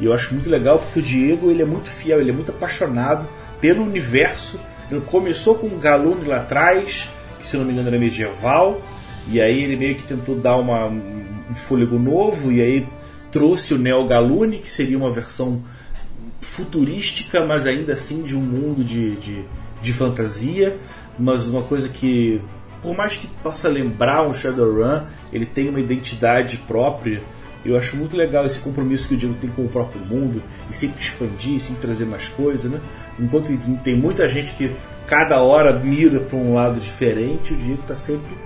E eu acho muito legal porque o Diego ele é muito fiel, ele é muito apaixonado pelo universo. Ele começou com o Galune lá atrás, que se não me engano era medieval, e aí ele meio que tentou dar uma, um fôlego novo, e aí trouxe o Neo Galune, que seria uma versão futurística, mas ainda assim de um mundo de, de, de fantasia, mas uma coisa que por mais que possa lembrar um Shadowrun, ele tem uma identidade própria. Eu acho muito legal esse compromisso que o Diego tem com o próprio mundo e sempre expandir, sempre trazer mais coisas, né? Enquanto tem muita gente que cada hora mira para um lado diferente, o Diego está sempre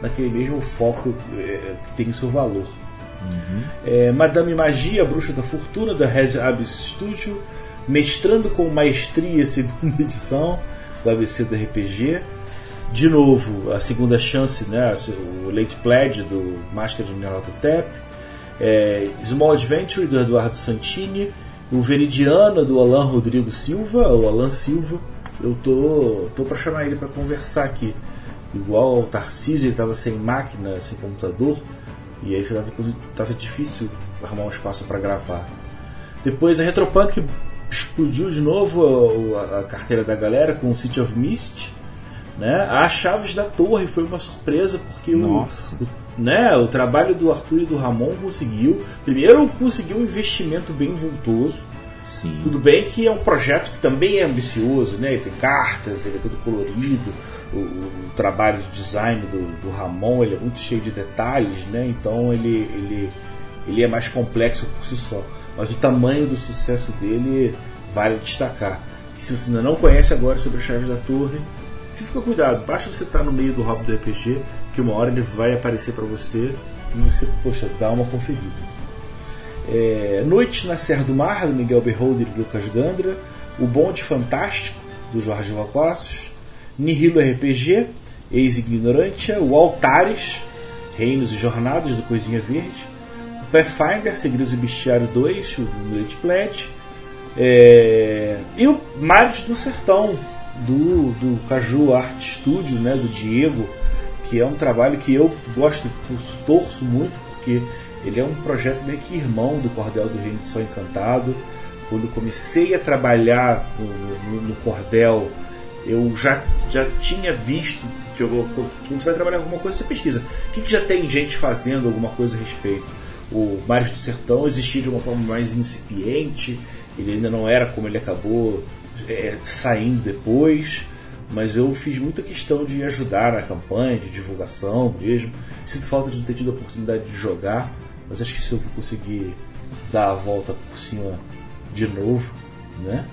naquele mesmo foco é, que tem o seu valor. Uhum. É, Madame Magia, Bruxa da Fortuna, da Red Abyss Studio, mestrando com maestria segunda edição do ABC do RPG de novo a segunda chance, né, o Late Pledge do Máscara de Nyarlathotep, é, Small Adventure do Eduardo Santini, o Veridiana do Alan Rodrigo Silva, o Alan Silva. Eu tô, tô para chamar ele para conversar aqui. Igual ao Tarcísio, ele estava sem máquina, sem computador, e aí estava tava difícil arrumar um espaço para gravar. Depois a Retropunk explodiu de novo a, a, carteira da galera com o City of Mist né? As chaves da torre foi uma surpresa porque Nossa. O, né, o trabalho do Arthur e do Ramon conseguiu. Primeiro, conseguiu um investimento bem vultoso. Sim. Tudo bem que é um projeto que também é ambicioso, né? Ele tem cartas, ele é todo colorido. o, o, trabalho de design do, do, Ramon ele é muito cheio de detalhes, né? Então ele, ele, ele é mais complexo por si só. Mas o tamanho do sucesso dele vale destacar. Que se você ainda não conhece agora sobre Chaves da Torre, fica cuidado. Basta você estar no meio do hobby do RPG, que uma hora ele vai aparecer para você e você, poxa, dá uma conferida. É, Noites na Serra do Mar, do Miguel Beholder e Lucas Gandra. O Bonde Fantástico, do Jorge Valpassos. Nihilo RPG, Ex-Ignorantia. O Altares, Reinos e Jornadas, do Coisinha Verde. O Pathfinder, Segredos e Bestiário 2, o Noite Pledge. É, e o Mares do Sertão, do, do Caju Art Studio, né, do Diego, que é um trabalho que eu gosto, torço muito, porque ele é um projeto meio que irmão do Cordel do Reino de Sol Encantado. Quando comecei a trabalhar no, no, no Cordel, eu já, já tinha visto. Quando você vai trabalhar alguma coisa, você pesquisa. O que, que já tem gente fazendo alguma coisa a respeito? O Mares do Sertão existia de uma forma mais incipiente, ele ainda não era como ele acabou é, saindo depois mas eu fiz muita questão de ajudar na campanha, de divulgação mesmo. Sinto falta de não ter tido a oportunidade de jogar, mas acho que se eu vou conseguir dar a volta por cima de novo, né?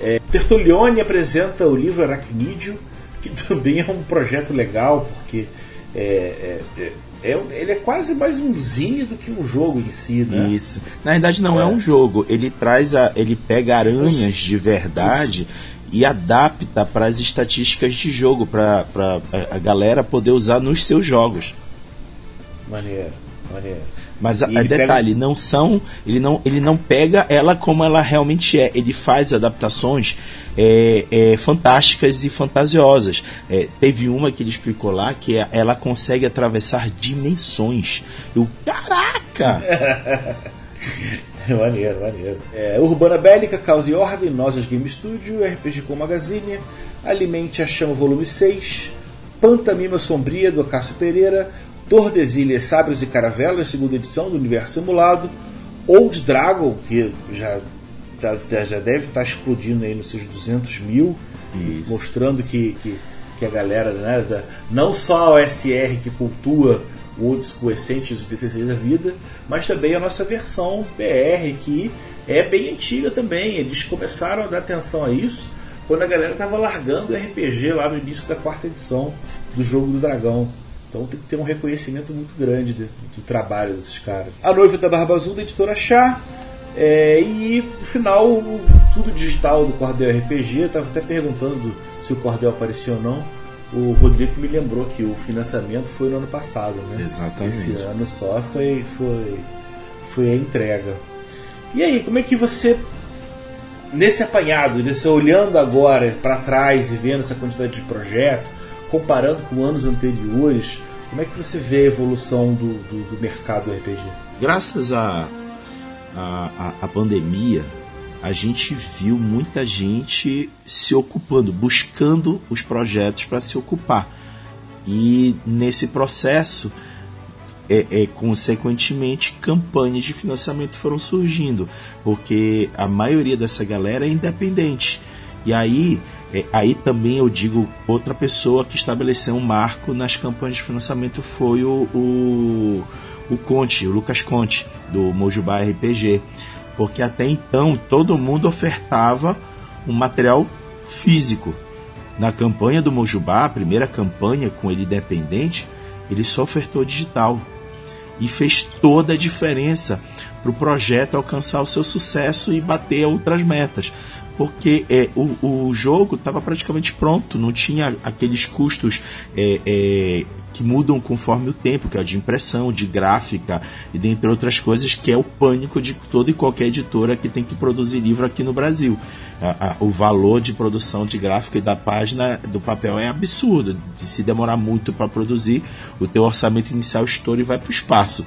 É, Tertulione apresenta o livro Aracnídeo, que também é um projeto legal, porque é, é, é, é ele é quase mais um zine do que um jogo em si, né? Isso. Na verdade não é, é um jogo. Ele traz a, ele pega aranhas de verdade. E adapta para as estatísticas de jogo para a galera poder usar nos seus jogos. Maneiro, maneiro. Mas a, detalhe, pega... não são. Ele não, ele não pega ela como ela realmente é. Ele faz adaptações é, é, fantásticas e fantasiosas. É, teve uma que ele explicou lá que é, ela consegue atravessar dimensões. Eu, caraca! maneiro, maneiro. É, Urbana Bélica, Causa e Ordem, Nós Game Studio, RPG Com Magazine, Alimente a Chama Volume 6, Pantamima Sombria, do Acácio Pereira, Tordesilhas, Sábios e Caravelas, segunda edição do Universo Simulado, Old Dragon, que já, já, já deve estar explodindo aí nos seus 200 mil, Isso. mostrando que, que, que, a galera, né, da, não só a OSR que cultua Old School Essentials e DCCs da vida, mas também a nossa versão BR, que é bem antiga também. Eles começaram a dar atenção a isso quando a galera estava largando o RPG lá no início da quarta edição do Jogo do Dragão. Então tem que ter um reconhecimento muito grande de, do trabalho desses caras. A Noiva da Barba Azul, da editora Chá. É, e no final, tudo digital do Cordel RPG. Eu estava até perguntando se o Cordel apareceu ou não. O Rodrigo me lembrou que o financiamento foi no ano passado, né? Exatamente. Esse ano só foi, foi, foi a entrega. E aí, como é que você, nesse apanhado, nesse olhando agora para trás e vendo essa quantidade de projetos, comparando com anos anteriores, como é que você vê a evolução do, do, do mercado do RPG? Graças à a, a, a, pandemia, a gente viu muita gente se ocupando, buscando os projetos para se ocupar. E nesse processo, é, é, consequentemente, campanhas de financiamento foram surgindo, porque a maioria dessa galera é independente. E aí é, aí também eu digo outra pessoa que estabeleceu um marco nas campanhas de financiamento foi o, o, o Conte, o Lucas Conte, do Mojubá RPG. Porque até então todo mundo ofertava um material físico. Na campanha do Mojubá, a primeira campanha com ele independente, ele só ofertou digital. E fez toda a diferença para o projeto alcançar o seu sucesso e bater outras metas porque é, o, o jogo estava praticamente pronto, não tinha aqueles custos é, é, que mudam conforme o tempo, que é de impressão, de gráfica e dentre outras coisas, que é o pânico de toda e qualquer editora que tem que produzir livro aqui no Brasil. A, a, o valor de produção de gráfica e da página do papel é absurdo. De se demorar muito para produzir, o teu orçamento inicial estoura e vai para o espaço.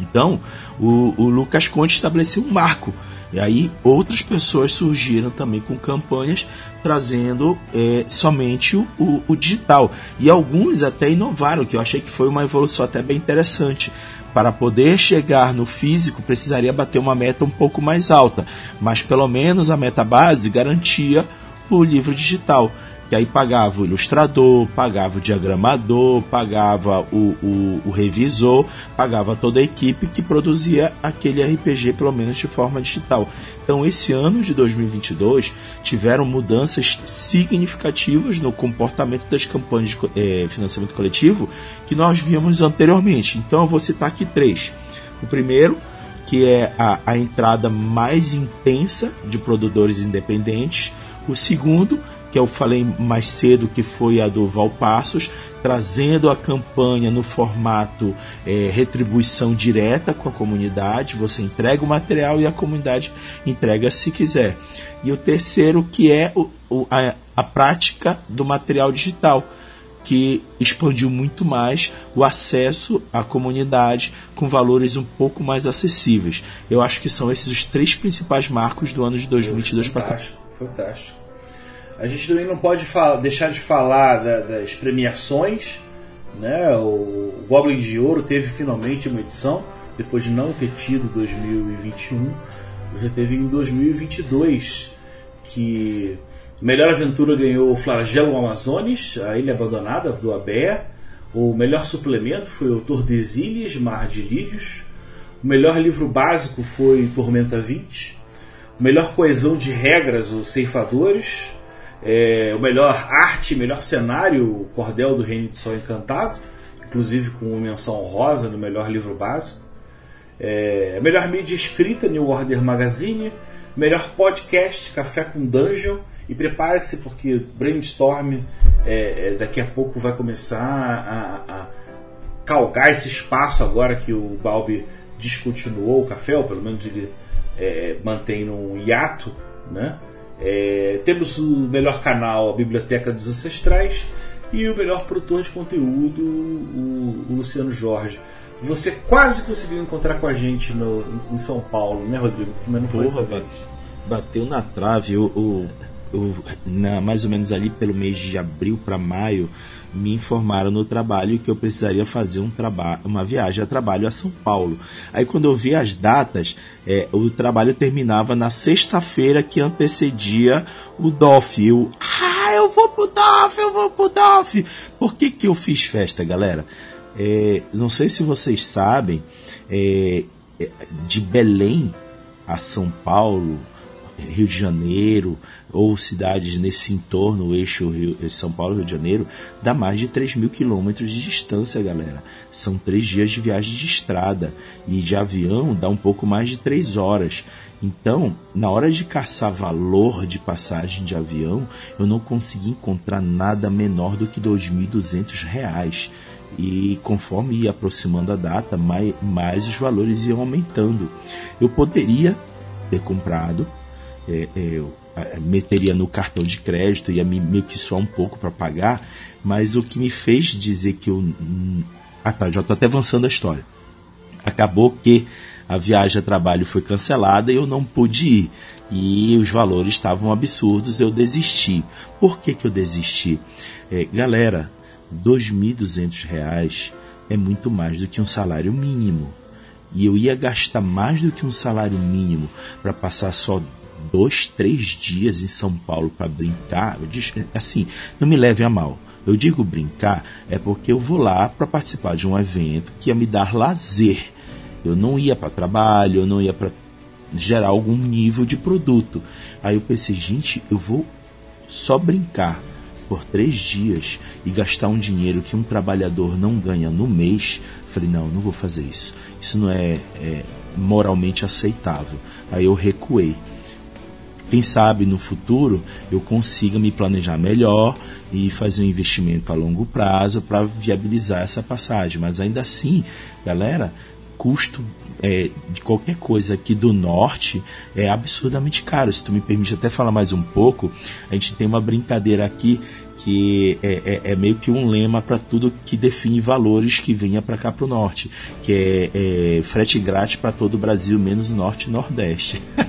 Então, o, o Lucas Conte estabeleceu um marco e aí outras pessoas surgiram também com campanhas trazendo é, somente o, o, o, digital. E alguns até inovaram, que eu achei que foi uma evolução até bem interessante. Para poder chegar no físico, precisaria bater uma meta um pouco mais alta, mas pelo menos a meta base garantia o livro digital. Que aí pagava o ilustrador, pagava o diagramador, pagava o, o, o, revisor, pagava toda a equipe que produzia aquele RPG, pelo menos de forma digital. Então, esse ano de 2022 tiveram mudanças significativas no comportamento das campanhas de é, financiamento coletivo que nós víamos anteriormente. Então, eu vou citar aqui três. O primeiro, que é a, a entrada mais intensa de produtores independentes. O segundo, que eu falei mais cedo, que foi a do Valpassos, trazendo a campanha no formato é, retribuição direta com a comunidade. Você entrega o material e a comunidade entrega se quiser. E o terceiro, que é o, o, a, a prática do material digital que expandiu muito mais o acesso à comunidade com valores um pouco mais acessíveis. Eu acho que são esses os três principais marcos do ano de 2022 para cá. Fantástico. A gente também não pode deixar de falar da, das premiações. Né? O Goblin de Ouro teve finalmente uma edição, depois de não ter tido 2021. Você teve em 2022 que Melhor aventura ganhou o Flagelo Amazones, a Ilha Abandonada, do Abé. O melhor suplemento foi o Tordesilhas, Mar de Lírios. O melhor livro básico foi Tormenta 20. O melhor coesão de regras, os Ceifadores é, o melhor arte, melhor cenário, Cordel do Reino de Sol Encantado, inclusive com menção rosa no melhor livro básico. É, melhor mídia escrita, New Order Magazine. Melhor podcast, Café com Dungeon. E prepare-se porque Brainstorm é, é, daqui a pouco vai começar a, a calgar esse espaço agora que o Balbi descontinuou o café, ou pelo menos ele é, mantém num hiato, né? É, temos o melhor canal, a Biblioteca dos Ancestrais, e o melhor produtor de conteúdo, o, o Luciano Jorge. Você quase conseguiu encontrar com a gente no, em São Paulo, né, Rodrigo? Mas não foi Porra, Bateu na trave. O, o, o, na, mais ou menos ali pelo mês de abril para maio, me informaram no trabalho que eu precisaria fazer um uma viagem a trabalho a São Paulo. Aí quando eu vi as datas, é, o trabalho terminava na sexta-feira que antecedia o DOF. Eu, ah, eu vou pro DOF, eu vou pro DOF. Por que, que eu fiz festa, galera? É, não sei se vocês sabem, é, é de Belém a São Paulo, Rio de Janeiro, ou cidades nesse entorno, o eixo Rio, São Paulo, Rio de Janeiro, dá mais de 3 mil quilômetros de distância, galera. São três dias de viagem de estrada e de avião dá um pouco mais de três horas. Então, na hora de caçar valor de passagem de avião, eu não consegui encontrar nada menor do que R$ 2.200. E conforme ia aproximando a data, mais, mais os valores iam aumentando. Eu poderia ter comprado é, é, meteria no cartão de crédito, ia me meio que soar um pouco para pagar, mas o que me fez dizer que eu. Hum, ah tá, já estou até avançando a história. Acabou que a viagem a trabalho foi cancelada e eu não pude ir. E os valores estavam absurdos, eu desisti. Por que, que eu desisti? É, galera, R$ 2.200 é muito mais do que um salário mínimo. E eu ia gastar mais do que um salário mínimo para passar só dois, três dias em São Paulo para brincar, assim, não me leve a mal. Eu digo brincar é porque eu vou lá para participar de um evento que ia me dar lazer. Eu não ia para trabalho, eu não ia para gerar algum nível de produto. Aí eu pensei, gente, eu vou só brincar por três dias e gastar um dinheiro que um trabalhador não ganha no mês. Falei, não, não vou fazer isso. Isso não é, é moralmente aceitável. Aí eu recuei quem sabe no futuro eu consiga me planejar melhor e fazer um investimento a longo prazo para viabilizar essa passagem. Mas ainda assim, galera, custo é, de qualquer coisa aqui do norte é absurdamente caro. Se tu me permite até falar mais um pouco, a gente tem uma brincadeira aqui que é, é, é meio que um lema para tudo que define valores que venha para cá para o norte, que é, é frete grátis para todo o Brasil, menos norte e nordeste.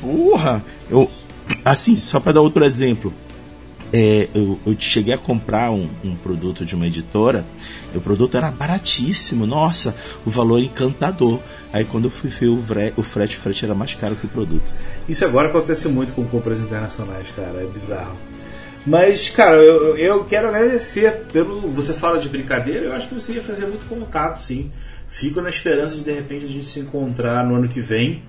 Porra! Eu, assim, só para dar outro exemplo. É, eu, eu, cheguei a comprar um, um, produto de uma editora, o produto era baratíssimo, nossa, o valor encantador. Aí quando eu fui ver o, vre, o frete, o frete era mais caro que o produto. Isso agora acontece muito com compras internacionais, cara, é bizarro. Mas, cara, eu, eu quero agradecer pelo. Você fala de brincadeira, eu acho que você ia fazer muito contato, sim. Fico na esperança de de repente a gente se encontrar no ano que vem.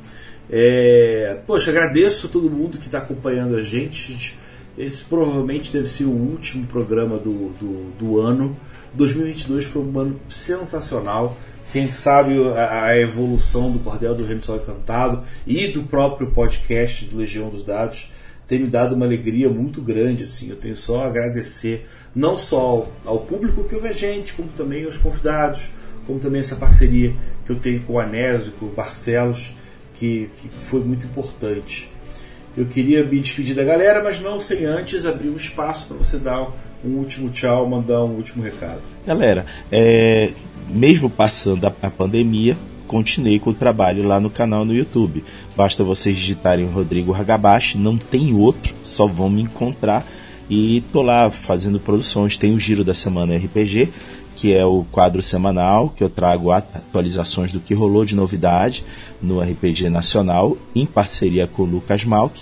É, poxa, agradeço a todo mundo que está acompanhando a gente. Esse provavelmente deve ser o último programa do, do, do ano. 2022 foi um ano sensacional. Quem sabe a, a evolução do Cordel do Reino Sol Encantado e do próprio podcast do Legião dos Dados tem me dado uma alegria muito grande. Assim. Eu tenho só a agradecer não só ao, ao público que ouve a gente, como também aos convidados, como também essa parceria que eu tenho com o Anésio, com o Barcelos, que, que foi muito importante. Eu queria me despedir da galera, mas não sem antes abrir um espaço para você dar um último tchau, mandar um último recado. Galera, é, mesmo passando a, a pandemia, continuei com o trabalho lá no canal no YouTube. Basta vocês digitarem Rodrigo Hagabashi, não tem outro, só vão me encontrar. E tô lá fazendo produções. Tem o Giro da Semana RPG, que é o quadro semanal que eu trago atualizações do que rolou de novidade no RPG Nacional, em parceria com o Lucas Malk.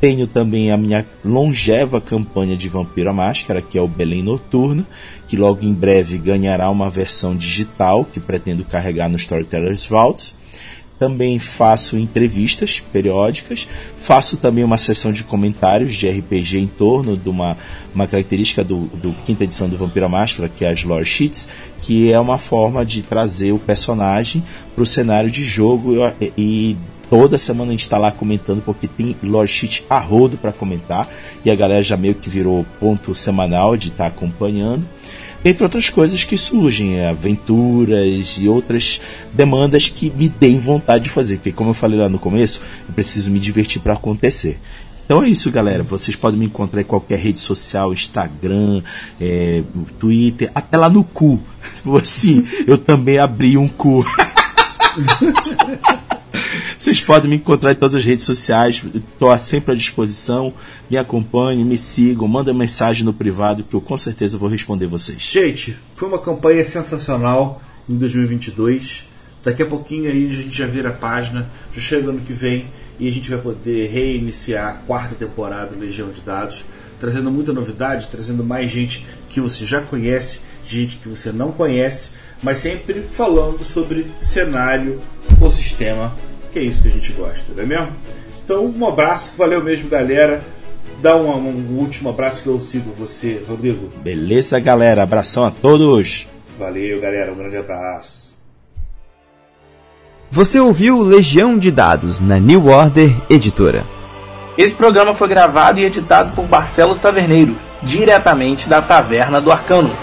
Tenho também a minha longeva campanha de Vampiro à Máscara, que é o Belém Noturno, que logo em breve ganhará uma versão digital que pretendo carregar no Storytellers Vault. Também faço entrevistas periódicas, faço também uma sessão de comentários de RPG em torno de uma, uma característica do, do quinta edição do Vampiro à Máscara, que é as lore sheets, que é uma forma de trazer o personagem para o cenário de jogo e, e Toda semana a gente está lá comentando porque tem Lord Sheet a rodo para comentar e a galera já meio que virou ponto semanal de estar tá acompanhando. Entre outras coisas que surgem, é, aventuras e outras demandas que me deem vontade de fazer, porque como eu falei lá no começo, eu preciso me divertir para acontecer. Então é isso, galera. Vocês podem me encontrar em qualquer rede social, Instagram, é, Twitter, até lá no cu. Assim, eu também abri um cu. Vocês podem me encontrar em todas as redes sociais, estou sempre à disposição. Me acompanhem, me sigam, mandem mensagem no privado que eu com certeza vou responder vocês. Gente, foi uma campanha sensacional em 2022. Daqui a pouquinho aí a gente já vira a página, já chega ano que vem e a gente vai poder reiniciar a quarta temporada do Legião de Dados, trazendo muita novidade, trazendo mais gente que você já conhece, gente que você não conhece, mas sempre falando sobre cenário, o sistema que é isso que a gente gosta, não é mesmo? Então, um abraço, valeu mesmo, galera. Dá um, um último abraço que eu sigo você, Rodrigo. Beleza, galera. Abração a todos. Valeu, galera. Um grande abraço. Você ouviu Legião de Dados na New Order Editora. Esse programa foi gravado e editado por Barcelos Taverneiro, diretamente da Taverna do Arcano.